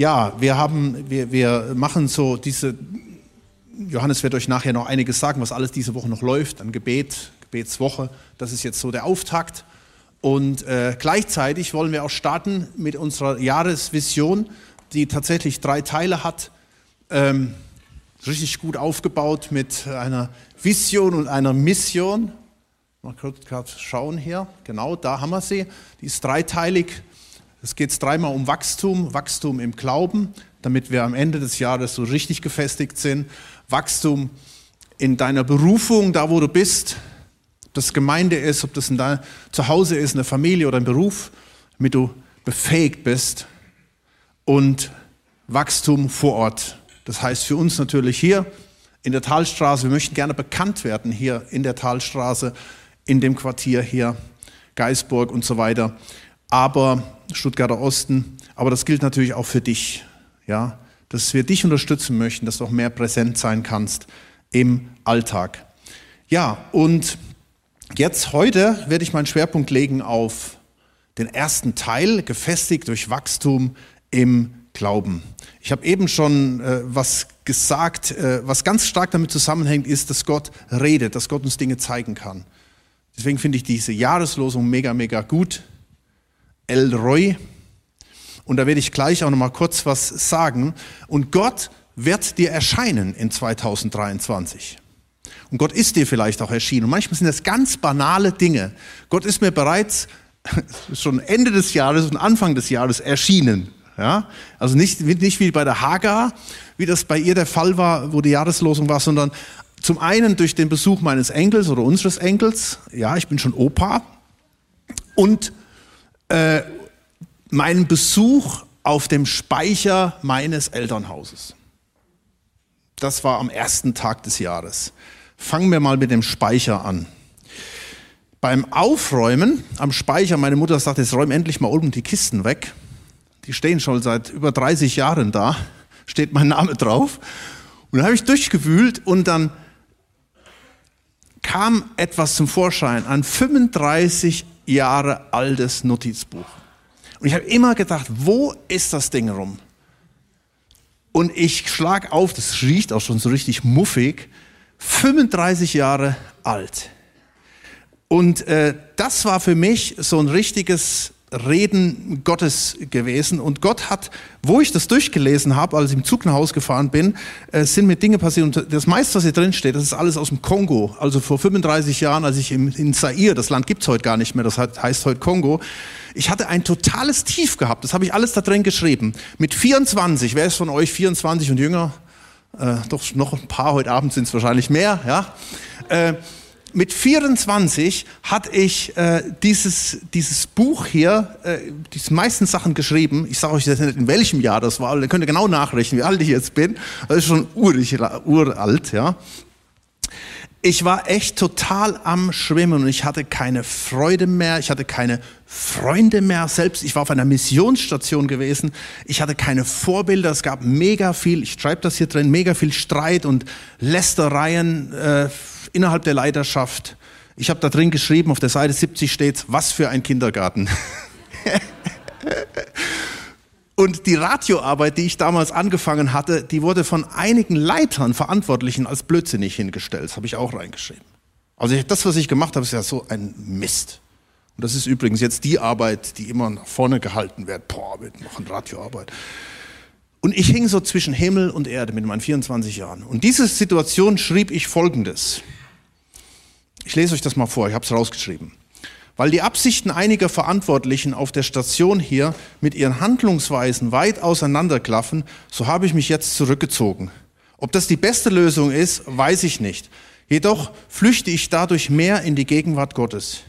ja, wir haben, wir, wir machen so diese, Johannes wird euch nachher noch einiges sagen, was alles diese Woche noch läuft, an Gebet, Gebetswoche. Das ist jetzt so der Auftakt. Und äh, gleichzeitig wollen wir auch starten mit unserer Jahresvision, die tatsächlich drei Teile hat. Ähm, richtig gut aufgebaut mit einer Vision und einer Mission. Mal kurz schauen hier. Genau, da haben wir sie. Die ist dreiteilig. Es geht dreimal um Wachstum, Wachstum im Glauben, damit wir am Ende des Jahres so richtig gefestigt sind. Wachstum in deiner Berufung, da wo du bist, ob das Gemeinde ist, ob das in dein Zuhause ist, eine Familie oder ein Beruf, damit du befähigt bist. Und Wachstum vor Ort. Das heißt für uns natürlich hier in der Talstraße, wir möchten gerne bekannt werden hier in der Talstraße, in dem Quartier hier, Geisburg und so weiter, aber Stuttgarter Osten, aber das gilt natürlich auch für dich, ja, dass wir dich unterstützen möchten, dass du auch mehr präsent sein kannst im Alltag. Ja, und jetzt heute werde ich meinen Schwerpunkt legen auf den ersten Teil, gefestigt durch Wachstum im Glauben. Ich habe eben schon äh, was gesagt, äh, was ganz stark damit zusammenhängt, ist, dass Gott redet, dass Gott uns Dinge zeigen kann. Deswegen finde ich diese Jahreslosung mega, mega gut. El Roy. Und da werde ich gleich auch noch mal kurz was sagen. Und Gott wird dir erscheinen in 2023. Und Gott ist dir vielleicht auch erschienen. Und manchmal sind das ganz banale Dinge. Gott ist mir bereits schon Ende des Jahres und Anfang des Jahres erschienen. Ja? Also nicht, nicht wie bei der Hagar, wie das bei ihr der Fall war, wo die Jahreslosung war, sondern zum einen durch den Besuch meines Enkels oder unseres Enkels, ja, ich bin schon Opa, und äh, meinen Besuch auf dem Speicher meines Elternhauses. Das war am ersten Tag des Jahres. Fangen wir mal mit dem Speicher an. Beim Aufräumen am Speicher, meine Mutter sagte, jetzt räum endlich mal oben die Kisten weg. Die stehen schon seit über 30 Jahren da, steht mein Name drauf. Und dann habe ich durchgewühlt und dann kam etwas zum Vorschein, ein 35 Jahre altes Notizbuch. Und ich habe immer gedacht, wo ist das Ding rum? Und ich schlag auf, das riecht auch schon so richtig muffig, 35 Jahre alt. Und äh, das war für mich so ein richtiges Reden Gottes gewesen. Und Gott hat, wo ich das durchgelesen habe, als ich im Zug nach Hause gefahren bin, äh, sind mir Dinge passiert. Und das meiste, was hier drin steht, das ist alles aus dem Kongo. Also vor 35 Jahren, als ich im, in Zaire, das Land gibt's heute gar nicht mehr, das heißt heute Kongo. Ich hatte ein totales Tief gehabt. Das habe ich alles da drin geschrieben. Mit 24, wer ist von euch 24 und jünger? Äh, doch noch ein paar, heute Abend sind es wahrscheinlich mehr. Ja. Äh, mit 24 hatte ich äh, dieses, dieses Buch hier, äh, die meisten Sachen geschrieben. Ich sage euch jetzt nicht, in welchem Jahr das war, aber ihr könnt genau nachrechnen, wie alt ich jetzt bin. Das ist schon urig, uralt, ja. Ich war echt total am Schwimmen und ich hatte keine Freude mehr, ich hatte keine Freunde mehr. Selbst ich war auf einer Missionsstation gewesen, ich hatte keine Vorbilder, es gab mega viel, ich schreibe das hier drin, mega viel Streit und Lästereien. Äh, innerhalb der Leiterschaft. Ich habe da drin geschrieben, auf der Seite 70 steht, was für ein Kindergarten. Und die Radioarbeit, die ich damals angefangen hatte, die wurde von einigen Leitern, Verantwortlichen als blödsinnig hingestellt. Das habe ich auch reingeschrieben. Also das, was ich gemacht habe, ist ja so ein Mist. Und das ist übrigens jetzt die Arbeit, die immer nach vorne gehalten wird. Boah, wir machen Radioarbeit. Und ich hing so zwischen Himmel und Erde mit meinen 24 Jahren. Und diese Situation schrieb ich folgendes. Ich lese euch das mal vor, ich habe es rausgeschrieben. Weil die Absichten einiger Verantwortlichen auf der Station hier mit ihren Handlungsweisen weit auseinanderklaffen, so habe ich mich jetzt zurückgezogen. Ob das die beste Lösung ist, weiß ich nicht. Jedoch flüchte ich dadurch mehr in die Gegenwart Gottes.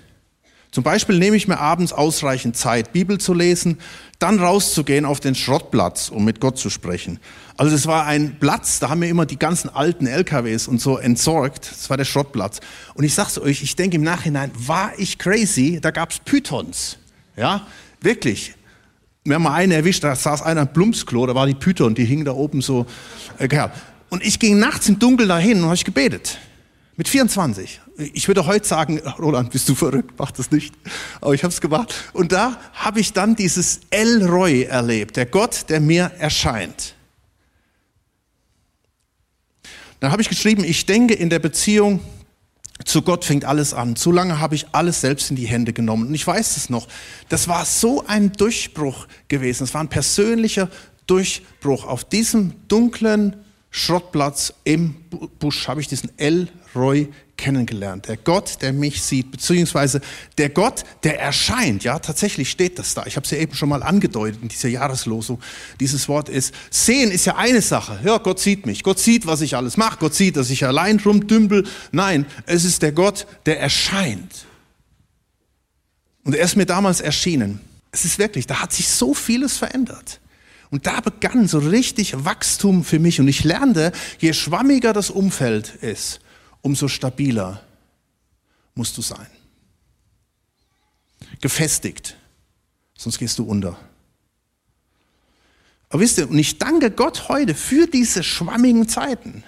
Zum Beispiel nehme ich mir abends ausreichend Zeit, Bibel zu lesen, dann rauszugehen auf den Schrottplatz, um mit Gott zu sprechen. Also das war ein Platz, da haben wir immer die ganzen alten LKWs und so entsorgt. Das war der Schrottplatz. Und ich sag's euch, ich denke im Nachhinein, war ich crazy? Da gab's Pythons. Ja, wirklich. Wir haben mal einen erwischt, da saß einer im Blumsklo, da war die Python, die hing da oben so. Äh, und ich ging nachts im Dunkeln dahin und habe ich gebetet Mit 24. Ich würde heute sagen, Roland, bist du verrückt, mach das nicht. Aber ich habe es gemacht. Und da habe ich dann dieses El Roy erlebt, der Gott, der mir erscheint. Dann habe ich geschrieben, ich denke in der Beziehung zu Gott fängt alles an. Zu lange habe ich alles selbst in die Hände genommen. Und ich weiß es noch. Das war so ein Durchbruch gewesen. Es war ein persönlicher Durchbruch. Auf diesem dunklen Schrottplatz im Busch habe ich diesen El Roy kennengelernt. Der Gott, der mich sieht, beziehungsweise der Gott, der erscheint. Ja, tatsächlich steht das da. Ich habe es ja eben schon mal angedeutet in dieser Jahreslosung. Dieses Wort ist, sehen ist ja eine Sache. Ja, Gott sieht mich. Gott sieht, was ich alles mache. Gott sieht, dass ich allein rumdümpel. Nein, es ist der Gott, der erscheint. Und er ist mir damals erschienen. Es ist wirklich, da hat sich so vieles verändert. Und da begann so richtig Wachstum für mich. Und ich lernte, je schwammiger das Umfeld ist, umso stabiler musst du sein. Gefestigt, sonst gehst du unter. Aber wisst ihr, und ich danke Gott heute für diese schwammigen Zeiten.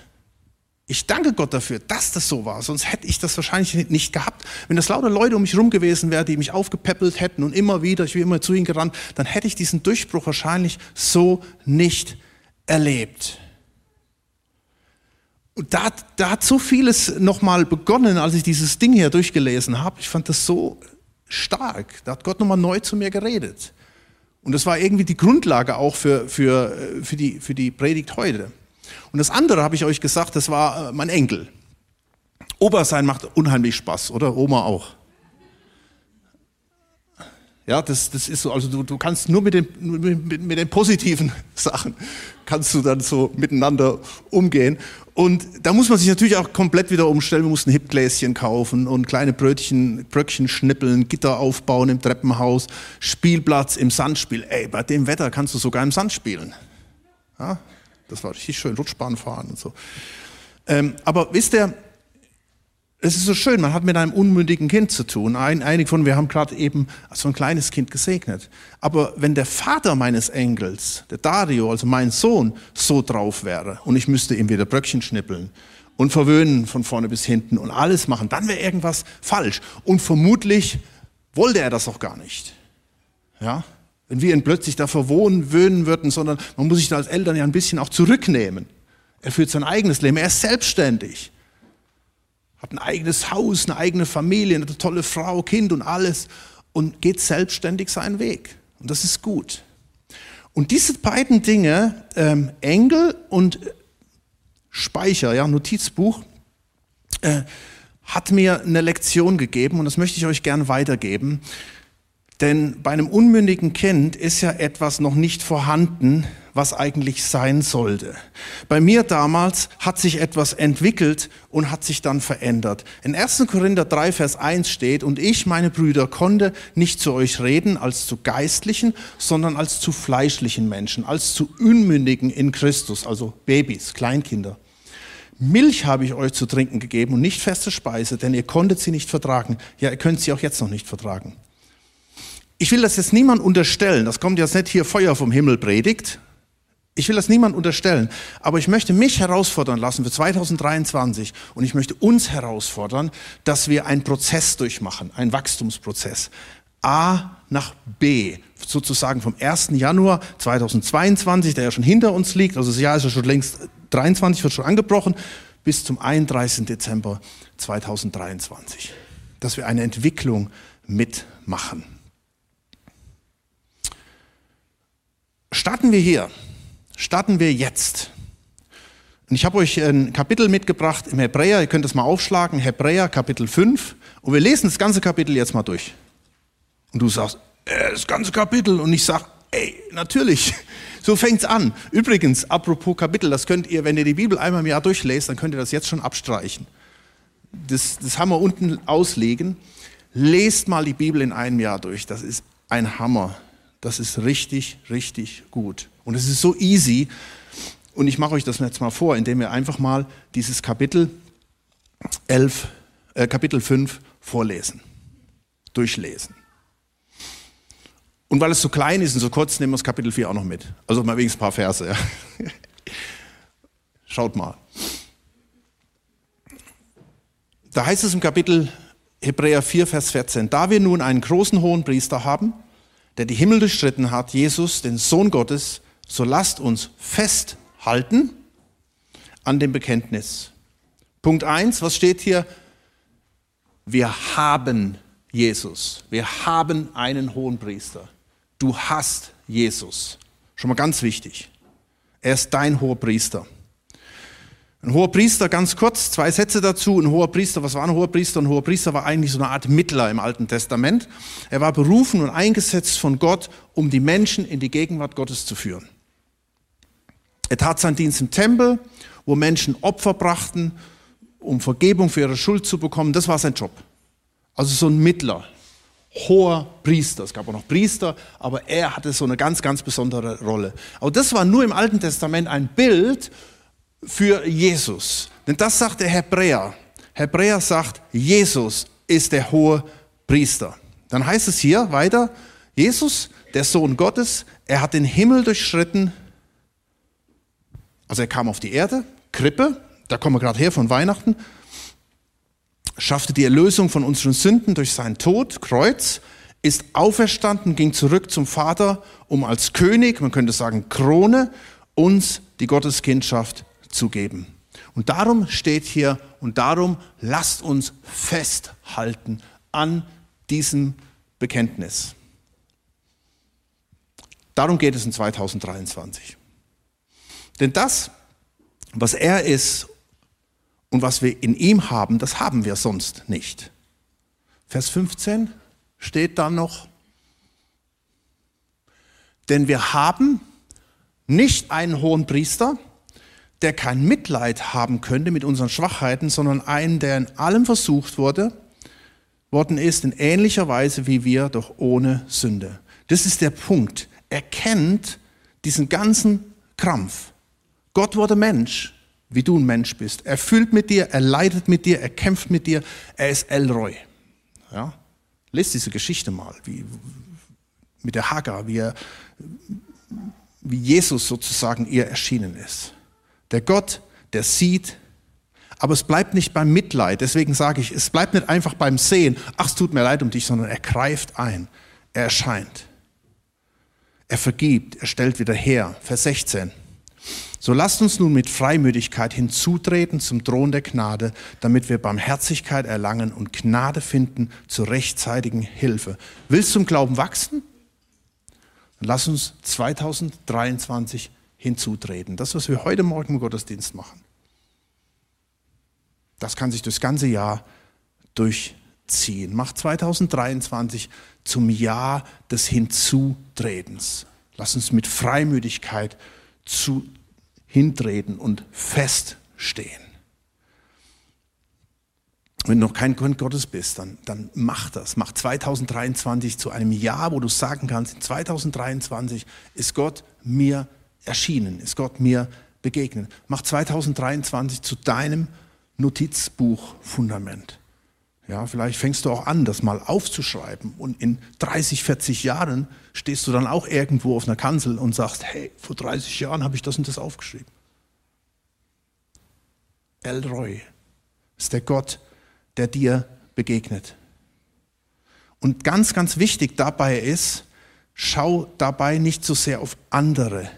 Ich danke Gott dafür, dass das so war, sonst hätte ich das wahrscheinlich nicht gehabt. Wenn das lauter Leute um mich rum gewesen wären, die mich aufgepäppelt hätten und immer wieder, ich bin immer zu ihnen gerannt, dann hätte ich diesen Durchbruch wahrscheinlich so nicht erlebt. Und da, da hat so vieles nochmal begonnen, als ich dieses Ding hier durchgelesen habe. Ich fand das so stark. Da hat Gott nochmal neu zu mir geredet. Und das war irgendwie die Grundlage auch für, für, für, die, für die Predigt heute. Und das andere habe ich euch gesagt, das war äh, mein Enkel. Opa sein macht unheimlich Spaß, oder? Oma auch. Ja, das, das ist so, also du, du kannst nur mit den, mit, mit den positiven Sachen, kannst du dann so miteinander umgehen. Und da muss man sich natürlich auch komplett wieder umstellen. Wir mussten Hipgläschen kaufen und kleine Brötchen, Bröckchen schnippeln, Gitter aufbauen im Treppenhaus, Spielplatz im Sandspiel. Ey, bei dem Wetter kannst du sogar im Sand spielen. Ja, das war richtig schön, Rutschbahn fahren und so. Ähm, aber wisst ihr, es ist so schön, man hat mit einem unmündigen Kind zu tun. Ein, einige von wir haben gerade eben so ein kleines Kind gesegnet. Aber wenn der Vater meines Enkels, der Dario, also mein Sohn, so drauf wäre und ich müsste ihm wieder Bröckchen schnippeln und verwöhnen von vorne bis hinten und alles machen, dann wäre irgendwas falsch. Und vermutlich wollte er das auch gar nicht. Ja? wenn wir ihn plötzlich da verwohnen, wöhnen würden, sondern man muss sich da als Eltern ja ein bisschen auch zurücknehmen. Er führt sein eigenes Leben, er ist selbstständig, hat ein eigenes Haus, eine eigene Familie, eine tolle Frau, Kind und alles und geht selbstständig seinen Weg. Und das ist gut. Und diese beiden Dinge, ähm, Engel und Speicher, ja, Notizbuch, äh, hat mir eine Lektion gegeben und das möchte ich euch gern weitergeben. Denn bei einem unmündigen Kind ist ja etwas noch nicht vorhanden, was eigentlich sein sollte. Bei mir damals hat sich etwas entwickelt und hat sich dann verändert. In 1. Korinther 3, Vers 1 steht, und ich, meine Brüder, konnte nicht zu euch reden als zu geistlichen, sondern als zu fleischlichen Menschen, als zu Unmündigen in Christus, also Babys, Kleinkinder. Milch habe ich euch zu trinken gegeben und nicht feste Speise, denn ihr konntet sie nicht vertragen. Ja, ihr könnt sie auch jetzt noch nicht vertragen. Ich will das jetzt niemand unterstellen. Das kommt jetzt nicht hier Feuer vom Himmel predigt. Ich will das niemand unterstellen. Aber ich möchte mich herausfordern lassen für 2023 und ich möchte uns herausfordern, dass wir einen Prozess durchmachen, einen Wachstumsprozess. A nach B, sozusagen vom 1. Januar 2022, der ja schon hinter uns liegt, also das Jahr ist ja schon längst 23, wird schon angebrochen, bis zum 31. Dezember 2023. Dass wir eine Entwicklung mitmachen. Starten wir hier. Starten wir jetzt. Und ich habe euch ein Kapitel mitgebracht im Hebräer, ihr könnt es mal aufschlagen, Hebräer Kapitel 5. Und wir lesen das ganze Kapitel jetzt mal durch. Und du sagst, äh, das ganze Kapitel. Und ich sage, ey, natürlich. So fängt's an. Übrigens, apropos Kapitel, das könnt ihr, wenn ihr die Bibel einmal im Jahr durchlest, dann könnt ihr das jetzt schon abstreichen. Das, das wir unten auslegen. Lest mal die Bibel in einem Jahr durch. Das ist ein Hammer. Das ist richtig, richtig gut. Und es ist so easy. Und ich mache euch das jetzt mal vor, indem wir einfach mal dieses Kapitel 11, äh, Kapitel 5 vorlesen, durchlesen. Und weil es so klein ist und so kurz, nehmen wir das Kapitel 4 auch noch mit. Also mal wenigstens ein paar Verse. Ja. Schaut mal. Da heißt es im Kapitel Hebräer 4, Vers 14, da wir nun einen großen hohen Priester haben, der die Himmel durchschritten hat, Jesus, den Sohn Gottes, so lasst uns festhalten an dem Bekenntnis. Punkt eins, was steht hier? Wir haben Jesus. Wir haben einen hohen Priester. Du hast Jesus. Schon mal ganz wichtig. Er ist dein hoher Priester. Ein hoher Priester, ganz kurz, zwei Sätze dazu. Ein hoher Priester, was war ein hoher Priester? Ein hoher Priester war eigentlich so eine Art Mittler im Alten Testament. Er war berufen und eingesetzt von Gott, um die Menschen in die Gegenwart Gottes zu führen. Er tat seinen Dienst im Tempel, wo Menschen Opfer brachten, um Vergebung für ihre Schuld zu bekommen. Das war sein Job. Also so ein Mittler, hoher Priester. Es gab auch noch Priester, aber er hatte so eine ganz, ganz besondere Rolle. Aber das war nur im Alten Testament ein Bild für Jesus. Denn das sagt der Hebräer. Hebräer sagt, Jesus ist der hohe Priester. Dann heißt es hier weiter, Jesus, der Sohn Gottes, er hat den Himmel durchschritten. Also er kam auf die Erde, Krippe, da kommen wir gerade her von Weihnachten, schaffte die Erlösung von unseren Sünden durch seinen Tod, Kreuz, ist auferstanden, ging zurück zum Vater, um als König, man könnte sagen Krone, uns die Gotteskindschaft zu geben. Und darum steht hier, und darum lasst uns festhalten an diesem Bekenntnis. Darum geht es in 2023. Denn das, was er ist und was wir in ihm haben, das haben wir sonst nicht. Vers 15 steht dann noch, denn wir haben nicht einen hohen Priester, der kein Mitleid haben könnte mit unseren Schwachheiten, sondern einen, der in allem versucht wurde, worden ist in ähnlicher Weise wie wir, doch ohne Sünde. Das ist der Punkt. Er kennt diesen ganzen Krampf. Gott wurde Mensch, wie du ein Mensch bist. Er fühlt mit dir, er leidet mit dir, er kämpft mit dir. Er ist Elroy. Ja? Lest diese Geschichte mal, wie, mit der Hagar, wie, er, wie Jesus sozusagen ihr erschienen ist. Der Gott, der sieht, aber es bleibt nicht beim Mitleid. Deswegen sage ich, es bleibt nicht einfach beim Sehen, ach, es tut mir leid um dich, sondern er greift ein. Er erscheint. Er vergibt, er stellt wieder her. Vers 16. So lasst uns nun mit Freimütigkeit hinzutreten zum Thron der Gnade, damit wir Barmherzigkeit erlangen und Gnade finden zur rechtzeitigen Hilfe. Willst du zum Glauben wachsen? Dann lass uns 2023 hinzutreten. Das, was wir heute Morgen im Gottesdienst machen, das kann sich das ganze Jahr durchziehen. Macht 2023 zum Jahr des Hinzutretens. Lass uns mit Freimütigkeit zu, hintreten und feststehen. Wenn du noch kein Kind Gottes bist, dann, dann mach das. Mach 2023 zu einem Jahr, wo du sagen kannst, in 2023 ist Gott mir erschienen, ist Gott mir begegnet. Mach 2023 zu deinem Notizbuch-Fundament. Ja, vielleicht fängst du auch an, das mal aufzuschreiben und in 30, 40 Jahren stehst du dann auch irgendwo auf einer Kanzel und sagst, hey, vor 30 Jahren habe ich das und das aufgeschrieben. Elroy ist der Gott, der dir begegnet. Und ganz, ganz wichtig dabei ist, schau dabei nicht so sehr auf andere,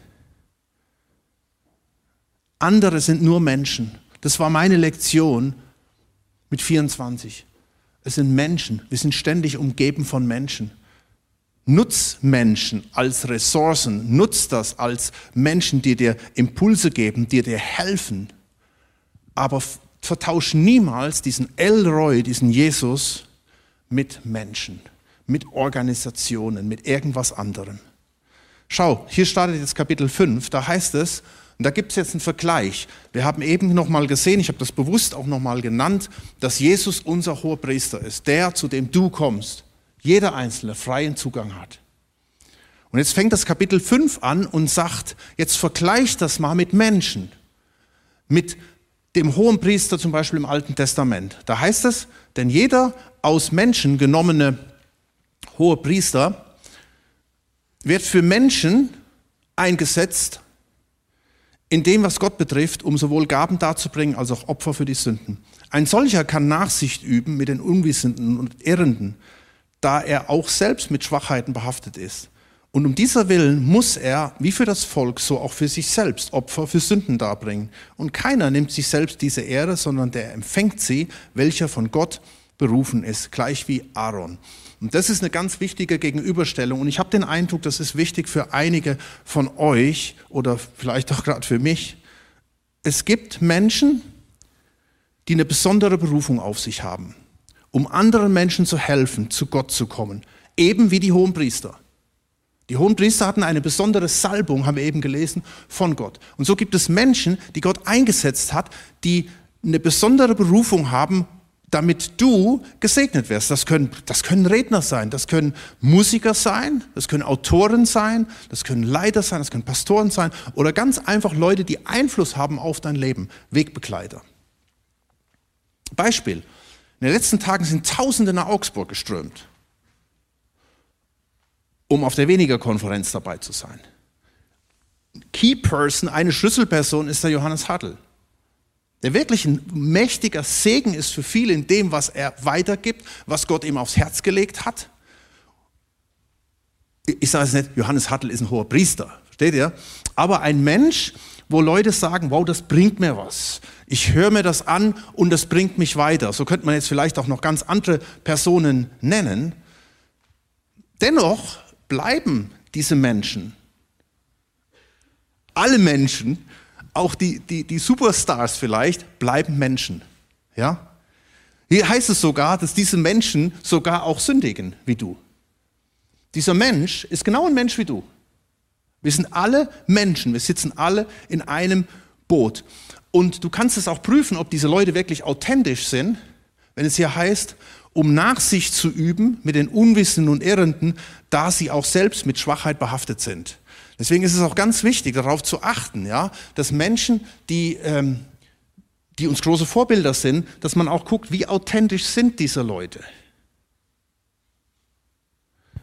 andere sind nur Menschen. Das war meine Lektion mit 24. Es sind Menschen. Wir sind ständig umgeben von Menschen. Nutz Menschen als Ressourcen. Nutz das als Menschen, die dir Impulse geben, die dir helfen. Aber vertausch niemals diesen Elroy, diesen Jesus mit Menschen, mit Organisationen, mit irgendwas anderem. Schau, hier startet jetzt Kapitel 5, da heißt es, und da gibt es jetzt einen Vergleich. Wir haben eben nochmal gesehen, ich habe das bewusst auch nochmal genannt, dass Jesus unser hoher Priester ist, der, zu dem du kommst. Jeder Einzelne freien Zugang hat. Und jetzt fängt das Kapitel 5 an und sagt, jetzt vergleicht das mal mit Menschen. Mit dem hohen Priester zum Beispiel im Alten Testament. Da heißt es, denn jeder aus Menschen genommene hohe Priester wird für Menschen eingesetzt in dem, was Gott betrifft, um sowohl Gaben darzubringen als auch Opfer für die Sünden. Ein solcher kann Nachsicht üben mit den Unwissenden und Irrenden, da er auch selbst mit Schwachheiten behaftet ist. Und um dieser Willen muss er, wie für das Volk, so auch für sich selbst Opfer für Sünden darbringen. Und keiner nimmt sich selbst diese Ehre, sondern der empfängt sie, welcher von Gott berufen ist, gleich wie Aaron. Und das ist eine ganz wichtige Gegenüberstellung. Und ich habe den Eindruck, das ist wichtig für einige von euch oder vielleicht auch gerade für mich. Es gibt Menschen, die eine besondere Berufung auf sich haben, um anderen Menschen zu helfen, zu Gott zu kommen. Eben wie die Hohenpriester. Die hohen Priester hatten eine besondere Salbung, haben wir eben gelesen, von Gott. Und so gibt es Menschen, die Gott eingesetzt hat, die eine besondere Berufung haben, damit du gesegnet wirst. Das können, das können Redner sein, das können Musiker sein, das können Autoren sein, das können Leiter sein, das können Pastoren sein oder ganz einfach Leute, die Einfluss haben auf dein Leben, Wegbegleiter. Beispiel. In den letzten Tagen sind Tausende nach Augsburg geströmt um auf der Weniger-Konferenz dabei zu sein. Key Person, eine Schlüsselperson ist der Johannes Hartl, der wirklich ein mächtiger Segen ist für viele in dem, was er weitergibt, was Gott ihm aufs Herz gelegt hat. Ich sage es nicht, Johannes Hartl ist ein hoher Priester, versteht ihr? Aber ein Mensch, wo Leute sagen, wow, das bringt mir was. Ich höre mir das an und das bringt mich weiter. So könnte man jetzt vielleicht auch noch ganz andere Personen nennen. Dennoch bleiben diese Menschen. Alle Menschen, auch die, die, die Superstars vielleicht, bleiben Menschen. Ja? Hier heißt es sogar, dass diese Menschen sogar auch sündigen wie du. Dieser Mensch ist genau ein Mensch wie du. Wir sind alle Menschen, wir sitzen alle in einem Boot. Und du kannst es auch prüfen, ob diese Leute wirklich authentisch sind, wenn es hier heißt, um Nachsicht zu üben mit den Unwissenden und Irrenden, da sie auch selbst mit Schwachheit behaftet sind. Deswegen ist es auch ganz wichtig, darauf zu achten, ja, dass Menschen, die, ähm, die uns große Vorbilder sind, dass man auch guckt, wie authentisch sind diese Leute.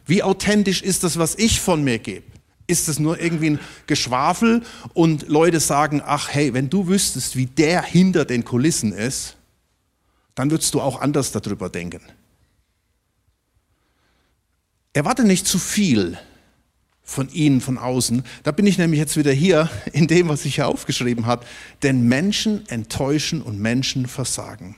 Wie authentisch ist das, was ich von mir gebe? Ist es nur irgendwie ein Geschwafel und Leute sagen, ach hey, wenn du wüsstest, wie der hinter den Kulissen ist, dann würdest du auch anders darüber denken. Erwarte nicht zu viel von ihnen von außen. Da bin ich nämlich jetzt wieder hier in dem, was ich hier aufgeschrieben habe. Denn Menschen enttäuschen und Menschen versagen.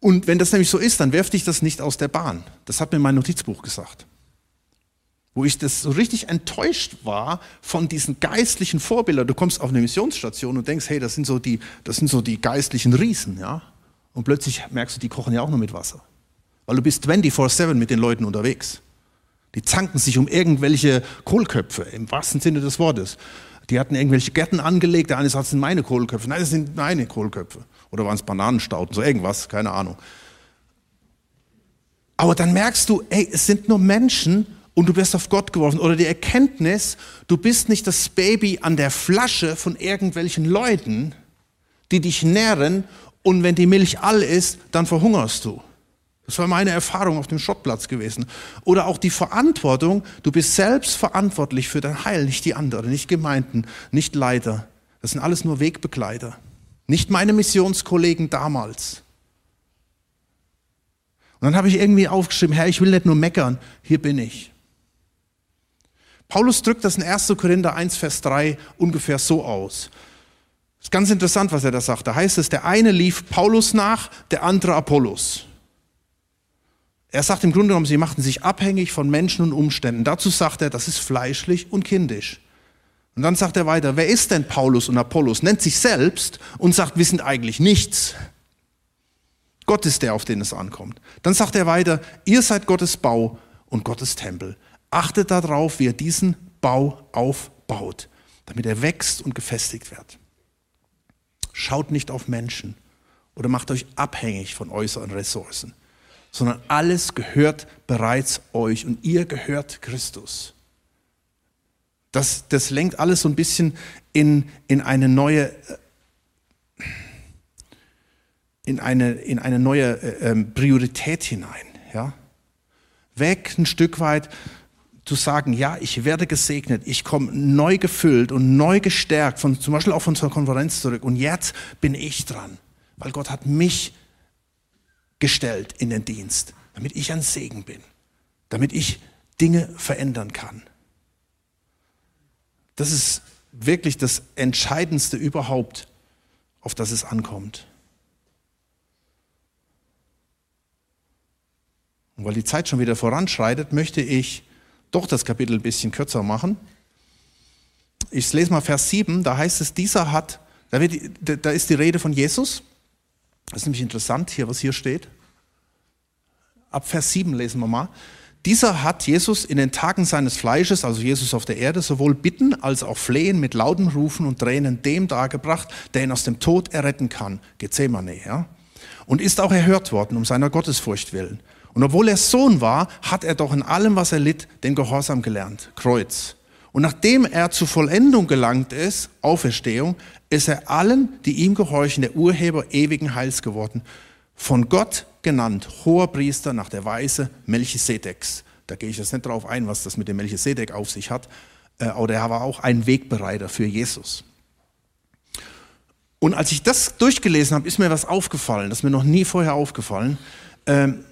Und wenn das nämlich so ist, dann werf dich das nicht aus der Bahn. Das hat mir mein Notizbuch gesagt wo ich das so richtig enttäuscht war von diesen geistlichen Vorbildern. Du kommst auf eine Missionsstation und denkst, hey, das sind so die, das sind so die geistlichen Riesen, ja. Und plötzlich merkst du, die kochen ja auch nur mit Wasser. Weil du bist 24-7 mit den Leuten unterwegs. Die zanken sich um irgendwelche Kohlköpfe, im wahrsten Sinne des Wortes. Die hatten irgendwelche Gärten angelegt, der eine sagt, das sind meine Kohlköpfe. Nein, das sind meine Kohlköpfe. Oder waren es Bananenstauden, so irgendwas, keine Ahnung. Aber dann merkst du, ey, es sind nur Menschen und du wirst auf Gott geworfen. Oder die Erkenntnis, du bist nicht das Baby an der Flasche von irgendwelchen Leuten, die dich nähren und wenn die Milch all ist, dann verhungerst du. Das war meine Erfahrung auf dem Schottplatz gewesen. Oder auch die Verantwortung, du bist selbst verantwortlich für dein Heil, nicht die anderen, nicht Gemeinden, nicht Leiter. Das sind alles nur Wegbegleiter. Nicht meine Missionskollegen damals. Und dann habe ich irgendwie aufgeschrieben, Herr, ich will nicht nur meckern, hier bin ich. Paulus drückt das in 1. Korinther 1, Vers 3 ungefähr so aus. Ist ganz interessant, was er da sagt. Da heißt es, der eine lief Paulus nach, der andere Apollos. Er sagt im Grunde genommen, sie machten sich abhängig von Menschen und Umständen. Dazu sagt er, das ist fleischlich und kindisch. Und dann sagt er weiter, wer ist denn Paulus und Apollos? Nennt sich selbst und sagt, wir sind eigentlich nichts. Gott ist der, auf den es ankommt. Dann sagt er weiter, ihr seid Gottes Bau und Gottes Tempel. Achtet darauf, wie er diesen Bau aufbaut, damit er wächst und gefestigt wird. Schaut nicht auf Menschen oder macht euch abhängig von äußeren Ressourcen, sondern alles gehört bereits euch und ihr gehört Christus. Das, das lenkt alles so ein bisschen in, in eine neue, in eine, in eine neue äh, ähm, Priorität hinein. Ja? Weg ein Stück weit zu sagen, ja, ich werde gesegnet, ich komme neu gefüllt und neu gestärkt, von, zum Beispiel auch von unserer Konferenz zurück. Und jetzt bin ich dran, weil Gott hat mich gestellt in den Dienst, damit ich ein Segen bin, damit ich Dinge verändern kann. Das ist wirklich das Entscheidendste überhaupt, auf das es ankommt. Und weil die Zeit schon wieder voranschreitet, möchte ich doch das Kapitel ein bisschen kürzer machen. Ich lese mal Vers 7, da heißt es, dieser hat, da, wird, da ist die Rede von Jesus. Das ist nämlich interessant hier, was hier steht. Ab Vers 7 lesen wir mal. Dieser hat Jesus in den Tagen seines Fleisches, also Jesus auf der Erde, sowohl Bitten als auch Flehen mit lauten Rufen und Tränen dem dargebracht, der ihn aus dem Tod erretten kann. Gethsemane, ja. Und ist auch erhört worden um seiner Gottesfurcht willen. Und obwohl er Sohn war, hat er doch in allem, was er litt, den Gehorsam gelernt. Kreuz. Und nachdem er zur Vollendung gelangt ist, Auferstehung, ist er allen, die ihm gehorchen, der Urheber ewigen Heils geworden. Von Gott genannt, hoher Priester nach der Weise Melchisedeks. Da gehe ich jetzt nicht drauf ein, was das mit dem Melchisedek auf sich hat. Äh, aber er war auch ein Wegbereiter für Jesus. Und als ich das durchgelesen habe, ist mir was aufgefallen, das ist mir noch nie vorher aufgefallen. Ähm,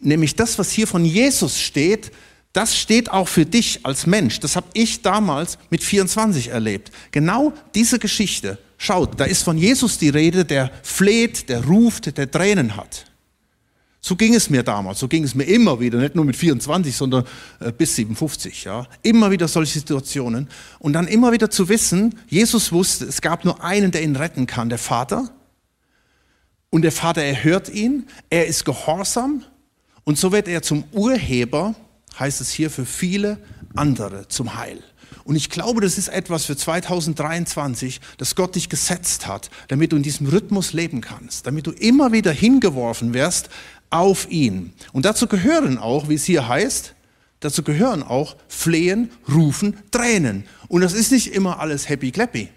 nämlich das, was hier von Jesus steht, das steht auch für dich als Mensch. Das habe ich damals mit 24 erlebt. Genau diese Geschichte. Schaut, da ist von Jesus die Rede, der fleht, der ruft, der Tränen hat. So ging es mir damals, so ging es mir immer wieder, nicht nur mit 24, sondern äh, bis 57. Ja. Immer wieder solche Situationen. Und dann immer wieder zu wissen, Jesus wusste, es gab nur einen, der ihn retten kann, der Vater. Und der Vater erhört ihn, er ist gehorsam und so wird er zum Urheber, heißt es hier, für viele andere zum Heil. Und ich glaube, das ist etwas für 2023, das Gott dich gesetzt hat, damit du in diesem Rhythmus leben kannst, damit du immer wieder hingeworfen wirst auf ihn. Und dazu gehören auch, wie es hier heißt, dazu gehören auch Flehen, Rufen, Tränen. Und das ist nicht immer alles happy clappy.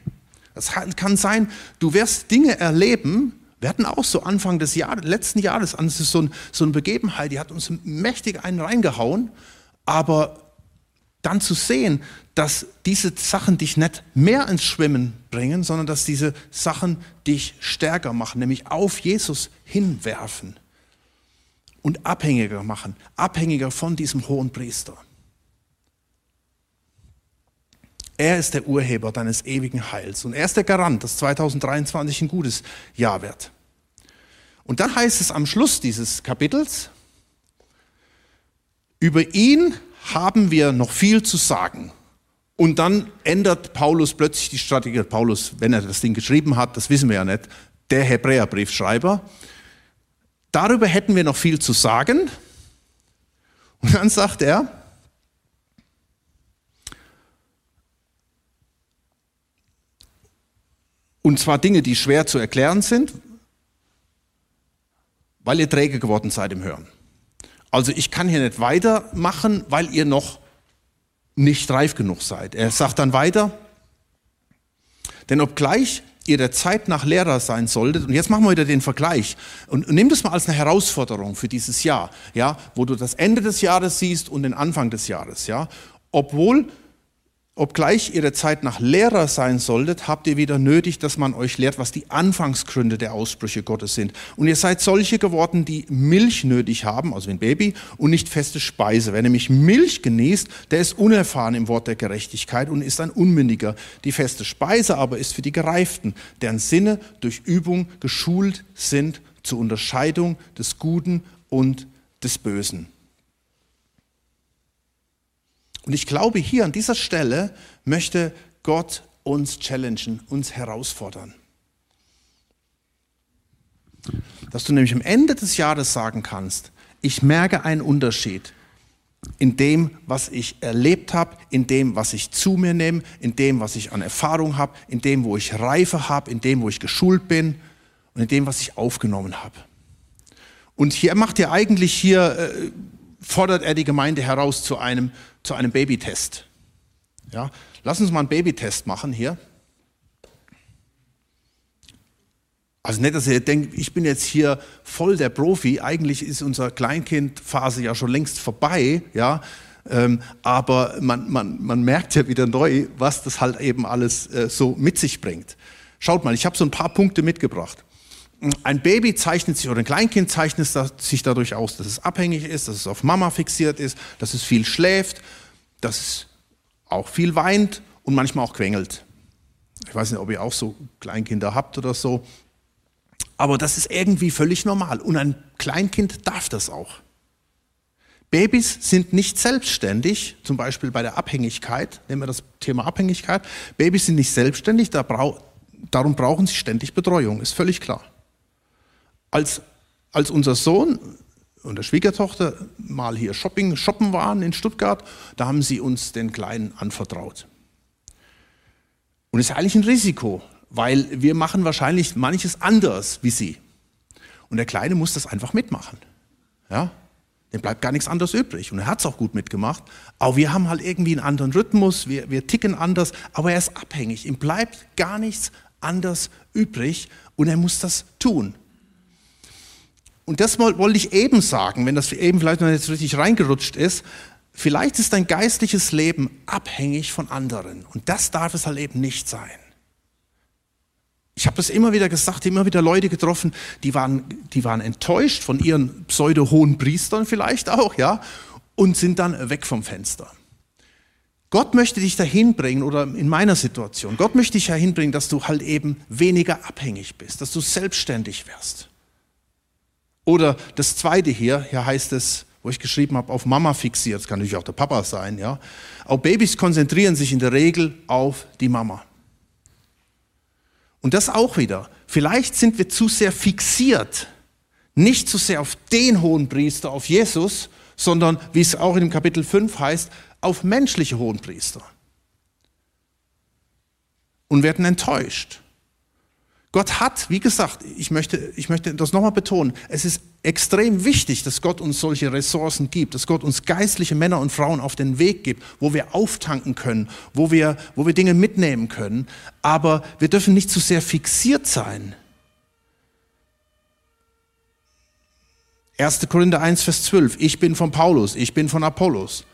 Das kann sein, du wirst Dinge erleben, wir hatten auch so Anfang des Jahr, letzten Jahres so, ein, so eine Begebenheit, die hat uns mächtig einen reingehauen, aber dann zu sehen, dass diese Sachen dich nicht mehr ins Schwimmen bringen, sondern dass diese Sachen dich stärker machen, nämlich auf Jesus hinwerfen und abhängiger machen, abhängiger von diesem hohen Priester. Er ist der Urheber deines ewigen Heils und er ist der Garant, dass 2023 ein gutes Jahr wird. Und dann heißt es am Schluss dieses Kapitels, über ihn haben wir noch viel zu sagen. Und dann ändert Paulus plötzlich die Strategie. Paulus, wenn er das Ding geschrieben hat, das wissen wir ja nicht, der Hebräerbriefschreiber, Darüber hätten wir noch viel zu sagen. Und dann sagt er, und zwar Dinge, die schwer zu erklären sind, weil ihr träge geworden seid im Hören. Also ich kann hier nicht weitermachen, weil ihr noch nicht reif genug seid. Er sagt dann weiter, denn obgleich ihr der Zeit nach Lehrer sein solltet, und jetzt machen wir wieder den Vergleich, und, und nimm das mal als eine Herausforderung für dieses Jahr, ja, wo du das Ende des Jahres siehst und den Anfang des Jahres, ja, obwohl Obgleich ihr der Zeit nach Lehrer sein solltet, habt ihr wieder nötig, dass man euch lehrt, was die Anfangsgründe der Aussprüche Gottes sind. Und ihr seid solche geworden, die Milch nötig haben, also ein Baby, und nicht feste Speise. Wer nämlich Milch genießt, der ist unerfahren im Wort der Gerechtigkeit und ist ein Unmündiger. Die feste Speise aber ist für die Gereiften, deren Sinne durch Übung geschult sind zur Unterscheidung des Guten und des Bösen. Und ich glaube, hier an dieser Stelle möchte Gott uns challengen, uns herausfordern. Dass du nämlich am Ende des Jahres sagen kannst, ich merke einen Unterschied in dem, was ich erlebt habe, in dem, was ich zu mir nehme, in dem, was ich an Erfahrung habe, in dem, wo ich Reife habe, in dem, wo ich geschult bin und in dem, was ich aufgenommen habe. Und hier macht er eigentlich hier, äh, fordert er die Gemeinde heraus zu einem zu einem Babytest. Ja, lass uns mal einen Babytest machen hier. Also nicht, dass ihr denkt, ich bin jetzt hier voll der Profi. Eigentlich ist unsere Kleinkindphase ja schon längst vorbei. Ja, Ähm, aber man, man, man merkt ja wieder neu, was das halt eben alles äh, so mit sich bringt. Schaut mal, ich habe so ein paar Punkte mitgebracht. Ein Baby zeichnet sich oder ein Kleinkind zeichnet sich dadurch aus, dass es abhängig ist, dass es auf Mama fixiert ist, dass es viel schläft, dass es auch viel weint und manchmal auch quengelt. Ich weiß nicht, ob ihr auch so Kleinkinder habt oder so. Aber das ist irgendwie völlig normal. Und ein Kleinkind darf das auch. Babys sind nicht selbstständig, zum Beispiel bei der Abhängigkeit, nehmen wir das Thema Abhängigkeit. Babys sind nicht selbstständig, darum brauchen sie ständig Betreuung, ist völlig klar. Als, als unser Sohn und der Schwiegertochter mal hier Shopping, shoppen waren in Stuttgart, da haben sie uns den Kleinen anvertraut. Und es ist eigentlich ein Risiko, weil wir machen wahrscheinlich manches anders wie sie. Und der Kleine muss das einfach mitmachen. Ja? Dem bleibt gar nichts anderes übrig. Und er hat es auch gut mitgemacht. Aber wir haben halt irgendwie einen anderen Rhythmus, wir, wir ticken anders, aber er ist abhängig. Ihm bleibt gar nichts anders übrig und er muss das tun. Und das wollte ich eben sagen, wenn das eben vielleicht noch nicht richtig reingerutscht ist. Vielleicht ist dein geistliches Leben abhängig von anderen. Und das darf es halt eben nicht sein. Ich habe das immer wieder gesagt, immer wieder Leute getroffen, die waren, die waren enttäuscht von ihren pseudo-hohen Priestern vielleicht auch, ja, und sind dann weg vom Fenster. Gott möchte dich dahin bringen, oder in meiner Situation, Gott möchte dich dahin bringen, dass du halt eben weniger abhängig bist, dass du selbstständig wirst. Oder das zweite hier, hier heißt es, wo ich geschrieben habe, auf Mama fixiert, das kann natürlich auch der Papa sein, ja. Auch Babys konzentrieren sich in der Regel auf die Mama. Und das auch wieder. Vielleicht sind wir zu sehr fixiert, nicht zu sehr auf den hohen Priester, auf Jesus, sondern, wie es auch in dem Kapitel 5 heißt, auf menschliche Hohenpriester. Und werden enttäuscht. Gott hat, wie gesagt, ich möchte, ich möchte das nochmal betonen, es ist extrem wichtig, dass Gott uns solche Ressourcen gibt, dass Gott uns geistliche Männer und Frauen auf den Weg gibt, wo wir auftanken können, wo wir, wo wir Dinge mitnehmen können. Aber wir dürfen nicht zu sehr fixiert sein. 1. Korinther 1, Vers 12. Ich bin von Paulus, ich bin von Apollos.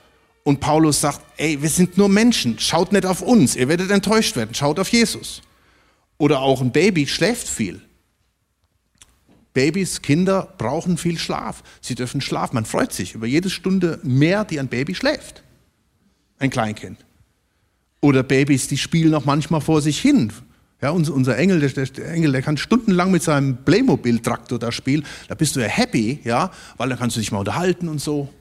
Und Paulus sagt, ey, wir sind nur Menschen, schaut nicht auf uns, ihr werdet enttäuscht werden, schaut auf Jesus. Oder auch ein Baby schläft viel. Babys, Kinder brauchen viel Schlaf. Sie dürfen schlafen. Man freut sich über jede Stunde mehr, die ein Baby schläft. Ein Kleinkind. Oder Babys, die spielen auch manchmal vor sich hin. Ja, unser, Engel, der, der, Engel, der kann stundenlang mit seinem Playmobil-Traktor da spielen. Da bist du ja happy, ja, weil dann kannst du dich mal unterhalten und so.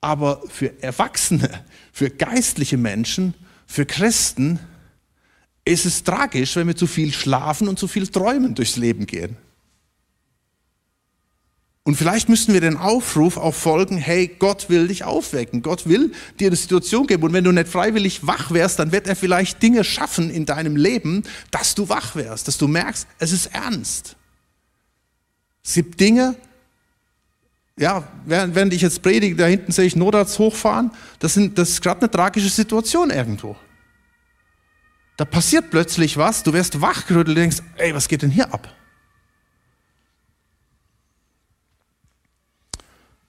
Aber für Erwachsene, für geistliche Menschen, für Christen es ist tragisch, wenn wir zu viel schlafen und zu viel träumen durchs Leben gehen. Und vielleicht müssen wir den Aufruf auch folgen, hey, Gott will dich aufwecken. Gott will dir eine Situation geben. Und wenn du nicht freiwillig wach wärst, dann wird er vielleicht Dinge schaffen in deinem Leben, dass du wach wärst, dass du merkst, es ist ernst. Es gibt Dinge, ja, während, während ich jetzt predige, da hinten sehe ich Notarzt hochfahren, das, sind, das ist gerade eine tragische Situation irgendwo. Da passiert plötzlich was, du wirst wachgerüttelt und denkst, ey, was geht denn hier ab?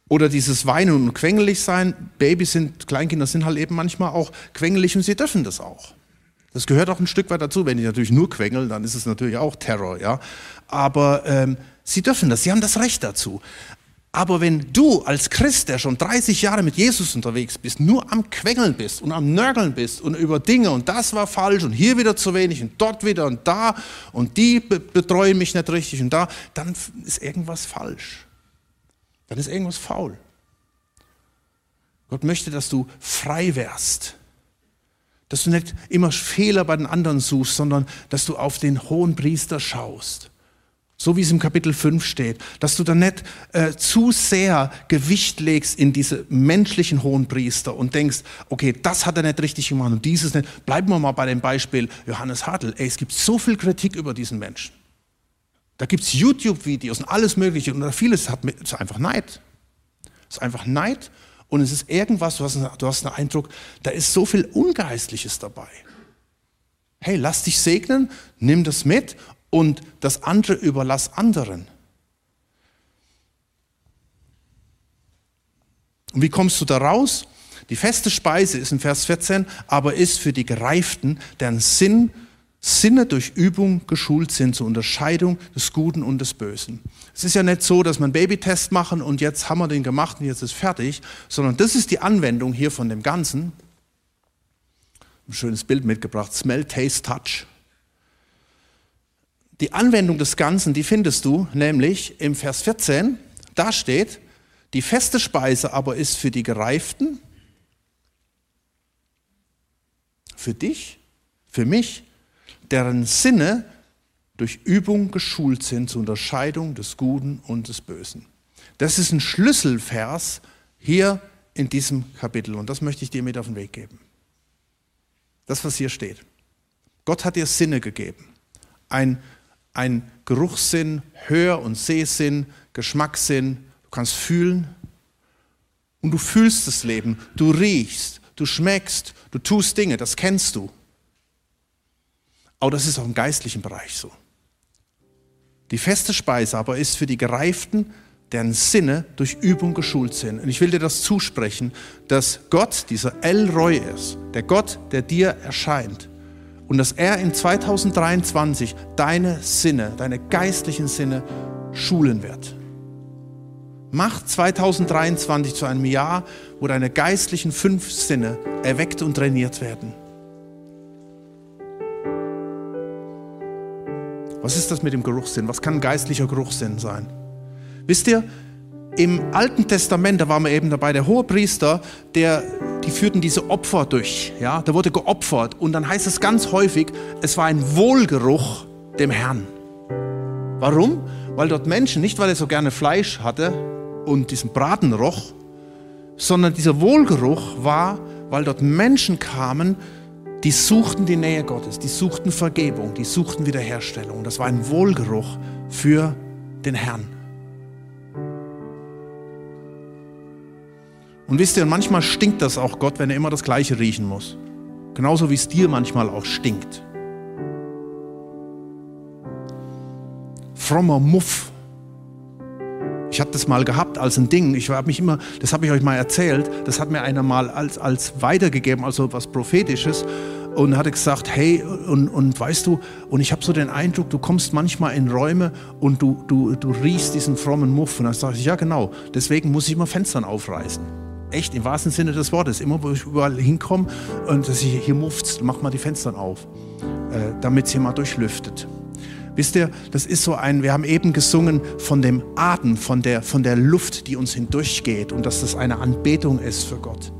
Oder dieses Weinen und quengelig sein. Babys sind, Kleinkinder sind halt eben manchmal auch quengelig und sie dürfen das auch. Das gehört auch ein Stück weit dazu. Wenn die natürlich nur quengeln, dann ist es natürlich auch Terror, ja. Aber ähm, sie dürfen das, sie haben das Recht dazu. Aber wenn du als Christ, der schon 30 Jahre mit Jesus unterwegs bist, nur am Quengeln bist und am Nörgeln bist und über Dinge und das war falsch und hier wieder zu wenig und dort wieder und da und die betreuen mich nicht richtig und da, dann ist irgendwas falsch. Dann ist irgendwas faul. Gott möchte, dass du frei wärst. Dass du nicht immer Fehler bei den anderen suchst, sondern dass du auf den hohen Priester schaust so wie es im Kapitel 5 steht, dass du dann nicht äh, zu sehr Gewicht legst in diese menschlichen hohen Priester und denkst, okay, das hat er nicht richtig gemacht und dieses nicht. Bleiben wir mal bei dem Beispiel Johannes Hartl. Ey, es gibt so viel Kritik über diesen Menschen. Da gibt es YouTube-Videos und alles Mögliche und vieles hat ist einfach Neid. Es ist einfach Neid und es ist irgendwas, du hast, du hast den Eindruck, da ist so viel Ungeistliches dabei. Hey, lass dich segnen, nimm das mit und das andere überlass anderen. Und wie kommst du da raus? Die feste Speise ist in Vers 14, aber ist für die Gereiften, deren Sinn, Sinne durch Übung geschult sind zur Unterscheidung des Guten und des Bösen. Es ist ja nicht so, dass man Babytest machen und jetzt haben wir den gemacht und jetzt ist fertig, sondern das ist die Anwendung hier von dem Ganzen. Ein schönes Bild mitgebracht, Smell, Taste, Touch. Die Anwendung des Ganzen, die findest du nämlich im Vers 14. Da steht, die feste Speise aber ist für die Gereiften, für dich, für mich, deren Sinne durch Übung geschult sind zur Unterscheidung des Guten und des Bösen. Das ist ein Schlüsselvers hier in diesem Kapitel und das möchte ich dir mit auf den Weg geben. Das, was hier steht. Gott hat dir Sinne gegeben. Ein, ein Geruchssinn, Hör- und Sehsinn, Geschmackssinn. Du kannst fühlen und du fühlst das Leben. Du riechst, du schmeckst, du tust Dinge, das kennst du. Aber das ist auch im geistlichen Bereich so. Die feste Speise aber ist für die Gereiften, deren Sinne durch Übung geschult sind. Und ich will dir das zusprechen, dass Gott dieser El Roy ist, der Gott, der dir erscheint. Und dass er in 2023 deine Sinne, deine geistlichen Sinne schulen wird. Mach 2023 zu einem Jahr, wo deine geistlichen fünf Sinne erweckt und trainiert werden. Was ist das mit dem Geruchssinn? Was kann geistlicher Geruchssinn sein? Wisst ihr, im Alten Testament, da waren wir eben dabei, der hohe Priester, der, die führten diese Opfer durch. Ja, da wurde geopfert. Und dann heißt es ganz häufig, es war ein Wohlgeruch dem Herrn. Warum? Weil dort Menschen, nicht weil er so gerne Fleisch hatte und diesen Braten roch, sondern dieser Wohlgeruch war, weil dort Menschen kamen, die suchten die Nähe Gottes, die suchten Vergebung, die suchten Wiederherstellung. Das war ein Wohlgeruch für den Herrn. Und wisst ihr, manchmal stinkt das auch Gott, wenn er immer das Gleiche riechen muss. Genauso wie es dir manchmal auch stinkt. Frommer Muff ich habe das mal gehabt als ein Ding. Ich habe mich immer, das habe ich euch mal erzählt, das hat mir einer mal als, als weitergegeben, also was Prophetisches. Und hatte gesagt, hey, und, und weißt du, und ich habe so den Eindruck, du kommst manchmal in Räume und du, du, du riechst diesen frommen Muff. Und dann sage ich, ja genau, deswegen muss ich immer Fenstern aufreißen. Echt, im wahrsten Sinne des Wortes. Immer, wo ich überall hinkomme und dass ich hier mufft, mach mal die Fenster auf, äh, damit es hier mal durchlüftet. Wisst ihr, das ist so ein, wir haben eben gesungen von dem Atem, von der, von der Luft, die uns hindurchgeht und dass das eine Anbetung ist für Gott.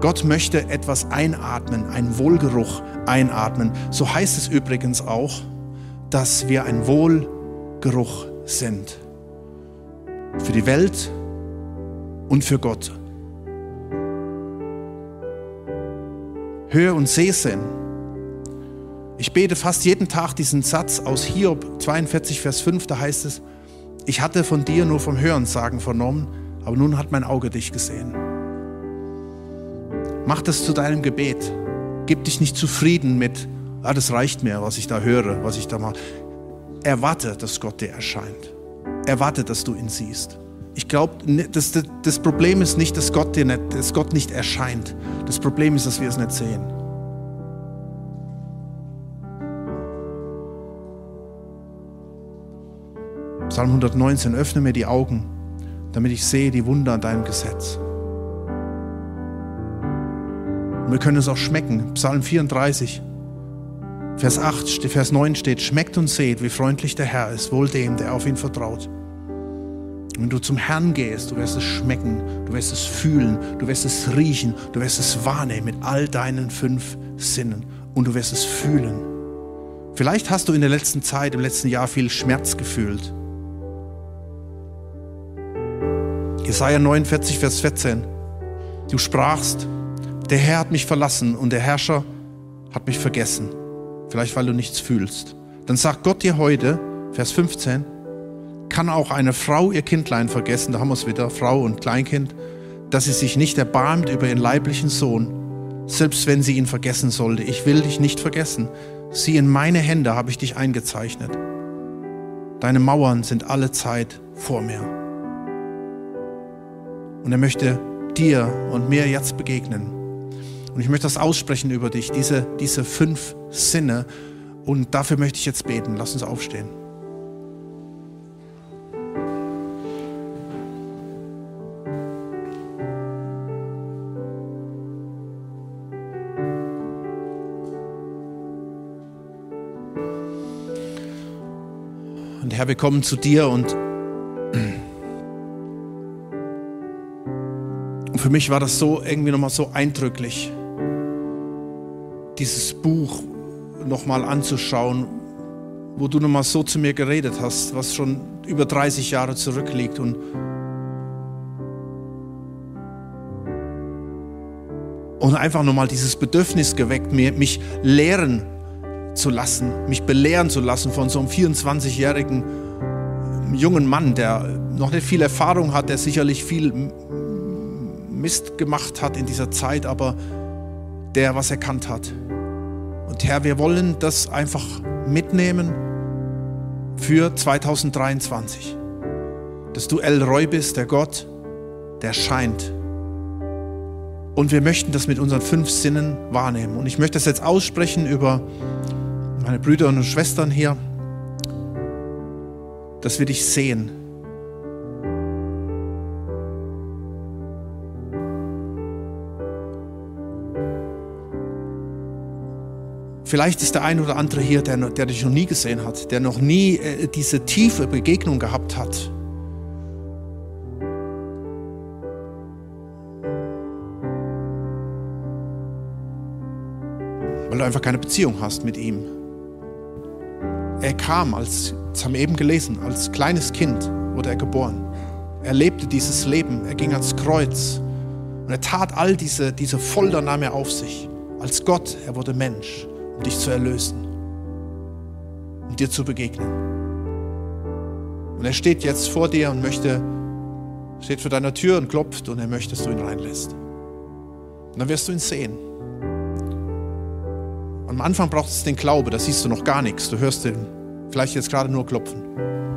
Gott möchte etwas einatmen, einen Wohlgeruch einatmen. So heißt es übrigens auch, dass wir ein Wohlgeruch sind. Für die Welt und für Gott. Hör und Sehsinn ich bete fast jeden Tag diesen Satz aus Hiob 42, Vers 5, da heißt es, ich hatte von dir nur vom Hörensagen vernommen, aber nun hat mein Auge dich gesehen. Mach das zu deinem Gebet. Gib dich nicht zufrieden mit, ah, das reicht mir, was ich da höre, was ich da mache. Erwarte, dass Gott dir erscheint. Erwarte, dass du ihn siehst. Ich glaube, das, das, das, Problem ist nicht, dass Gott, dir nicht, dass Gott nicht erscheint. Das Problem ist, dass wir es nicht sehen. Psalm 119, öffne mir die Augen, damit ich sehe die Wunder an deinem Gesetz. Und wir können es auch schmecken. Psalm 34, Vers 8, Vers 9 steht, schmeckt und seht, wie freundlich der Herr ist, wohl dem, der auf ihn vertraut. Wenn du zum Herrn gehst, du wirst es schmecken, du wirst es fühlen, du wirst es riechen, du wirst es wahrnehmen mit all deinen fünf Sinnen und du wirst es fühlen. Vielleicht hast du in der letzten Zeit, im letzten Jahr viel Schmerz gefühlt. Jesaja 49, Vers 14. Du sprachst, der Herr hat mich verlassen und der Herrscher hat mich vergessen. Vielleicht weil du nichts fühlst. Dann sagt Gott dir heute, Vers 15, kann auch eine Frau ihr Kindlein vergessen, da haben wir es wieder, Frau und Kleinkind, dass sie sich nicht erbarmt über ihren leiblichen Sohn, selbst wenn sie ihn vergessen sollte. Ich will dich nicht vergessen. Sieh, in meine Hände habe ich dich eingezeichnet. Deine Mauern sind alle Zeit vor mir. Und er möchte dir und mir jetzt begegnen. Und ich möchte das aussprechen über dich, diese, diese fünf Sinne. Und dafür möchte ich jetzt beten. Lass uns aufstehen. Und Herr, wir kommen zu dir und für mich war das so irgendwie nochmal so eindrücklich, dieses Buch nochmal anzuschauen, wo du nochmal so zu mir geredet hast, was schon über 30 Jahre zurückliegt. Und, und einfach nochmal dieses Bedürfnis geweckt, mir, mich lehren zu lassen, mich belehren zu lassen von so einem 24-jährigen jungen Mann, der noch nicht viel Erfahrung hat, der sicherlich viel Mist gemacht hat in dieser Zeit, aber der was erkannt hat. Und Herr, wir wollen das einfach mitnehmen für 2023. Dass du El Roy bist, der Gott, der scheint. Und wir möchten das mit unseren fünf Sinnen wahrnehmen. Und ich möchte das jetzt aussprechen über meine Brüder und Schwestern hier, dass wir dich sehen Vielleicht ist der ein oder andere hier, der, der dich noch nie gesehen hat, der noch nie äh, diese tiefe Begegnung gehabt hat. Weil du einfach keine Beziehung hast mit ihm. Er kam, als, das haben wir eben gelesen, als kleines Kind wurde er geboren. Er lebte dieses Leben, er ging ans Kreuz und er tat all diese, diese Folter nahm er auf sich. Als Gott, er wurde Mensch um dich zu erlösen, um dir zu begegnen. Und er steht jetzt vor dir und möchte, steht vor deiner Tür und klopft und er möchte, dass du ihn reinlässt. Und dann wirst du ihn sehen. Am Anfang braucht es den Glaube, da siehst du noch gar nichts. Du hörst ihn vielleicht jetzt gerade nur klopfen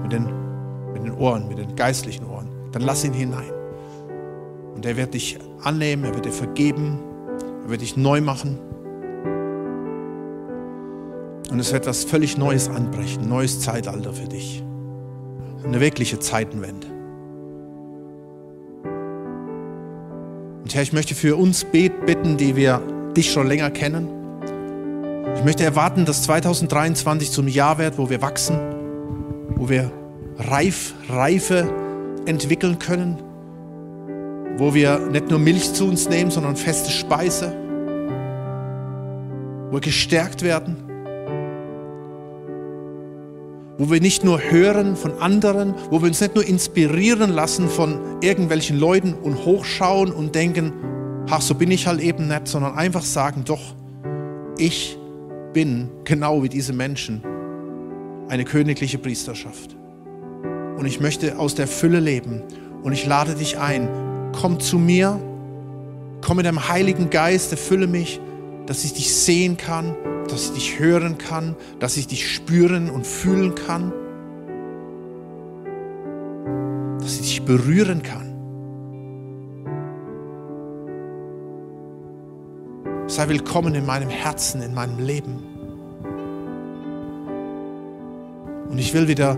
mit den, mit den Ohren, mit den geistlichen Ohren. Dann lass ihn hinein. Und er wird dich annehmen, er wird dir vergeben, er wird dich neu machen. Und es wird etwas völlig Neues anbrechen, neues Zeitalter für dich. Eine wirkliche Zeitenwende. Und Herr, ich möchte für uns bitten, die wir dich schon länger kennen. Ich möchte erwarten, dass 2023 zum Jahr wird, wo wir wachsen, wo wir Reif, Reife entwickeln können, wo wir nicht nur Milch zu uns nehmen, sondern feste Speise, wo wir gestärkt werden wo wir nicht nur hören von anderen, wo wir uns nicht nur inspirieren lassen von irgendwelchen Leuten und hochschauen und denken, ach, so bin ich halt eben nicht, sondern einfach sagen, doch, ich bin genau wie diese Menschen eine königliche Priesterschaft. Und ich möchte aus der Fülle leben. Und ich lade dich ein, komm zu mir, komm mit deinem Heiligen Geist, erfülle mich, dass ich dich sehen kann, dass ich dich hören kann, dass ich dich spüren und fühlen kann, dass ich dich berühren kann. Sei willkommen in meinem Herzen, in meinem Leben. Und ich will wieder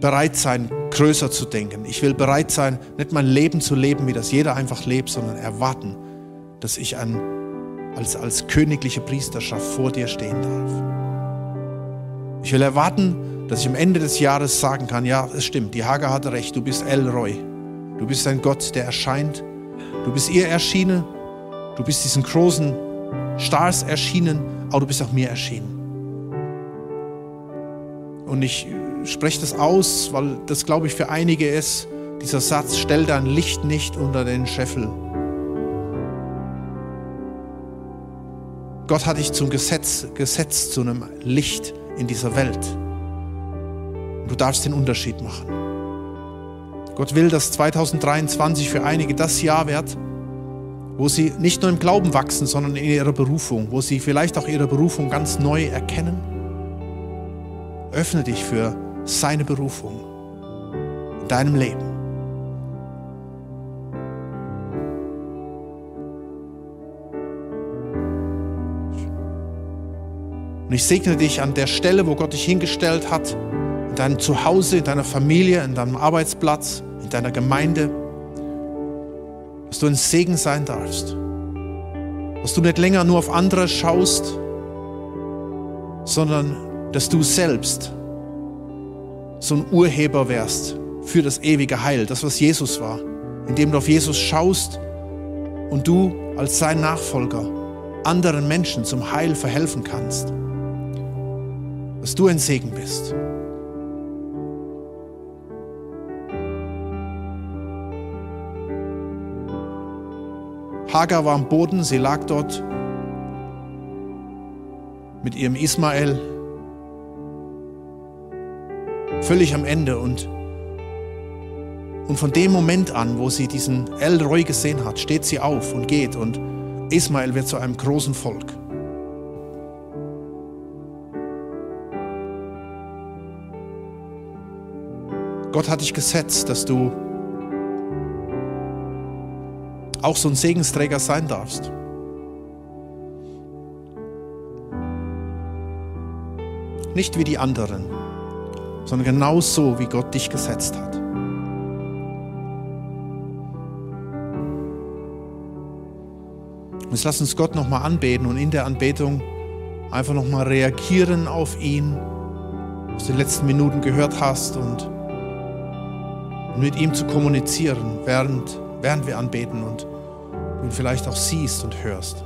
bereit sein, größer zu denken. Ich will bereit sein, nicht mein Leben zu leben, wie das jeder einfach lebt, sondern erwarten, dass ich ein als, als königliche Priesterschaft vor dir stehen darf. Ich will erwarten, dass ich am Ende des Jahres sagen kann, ja, es stimmt, die Hager hatte recht, du bist El Roy. Du bist ein Gott, der erscheint. Du bist ihr erschienen. Du bist diesen großen Stars erschienen, aber du bist auch mir erschienen. Und ich spreche das aus, weil das, glaube ich, für einige ist, dieser Satz, stell dein Licht nicht unter den Scheffel. Gott hat dich zum Gesetz gesetzt, zu einem Licht in dieser Welt. du darfst den Unterschied machen. Gott will, dass 2023 für einige das Jahr wird, wo sie nicht nur im Glauben wachsen, sondern in ihrer Berufung, wo sie vielleicht auch ihre Berufung ganz neu erkennen. Öffne dich für seine Berufung in deinem Leben. Und ich segne dich an der Stelle, wo Gott dich hingestellt hat, in deinem Zuhause, in deiner Familie, in deinem Arbeitsplatz, in deiner Gemeinde dass du ein Segen sein darfst. Dass du nicht länger nur auf andere schaust, sondern dass du selbst so ein Urheber wärst für das ewige Heil, das was Jesus war, indem du auf Jesus schaust und du als sein Nachfolger anderen Menschen zum Heil verhelfen kannst, dass du ein Segen bist. Hagar war am Boden, sie lag dort mit ihrem Ismael völlig am Ende und und von dem Moment an, wo sie diesen El Roy gesehen hat, steht sie auf und geht und Ismael wird zu einem großen Volk. Gott hat dich gesetzt, dass du auch so ein Segensträger sein darfst. Nicht wie die anderen, sondern genau so, wie Gott dich gesetzt hat. Jetzt lass uns Gott nochmal anbeten und in der Anbetung einfach nochmal reagieren auf ihn, was du in den letzten Minuten gehört hast und, und mit ihm zu kommunizieren, während, während wir anbeten und ihn vielleicht auch siehst und hörst.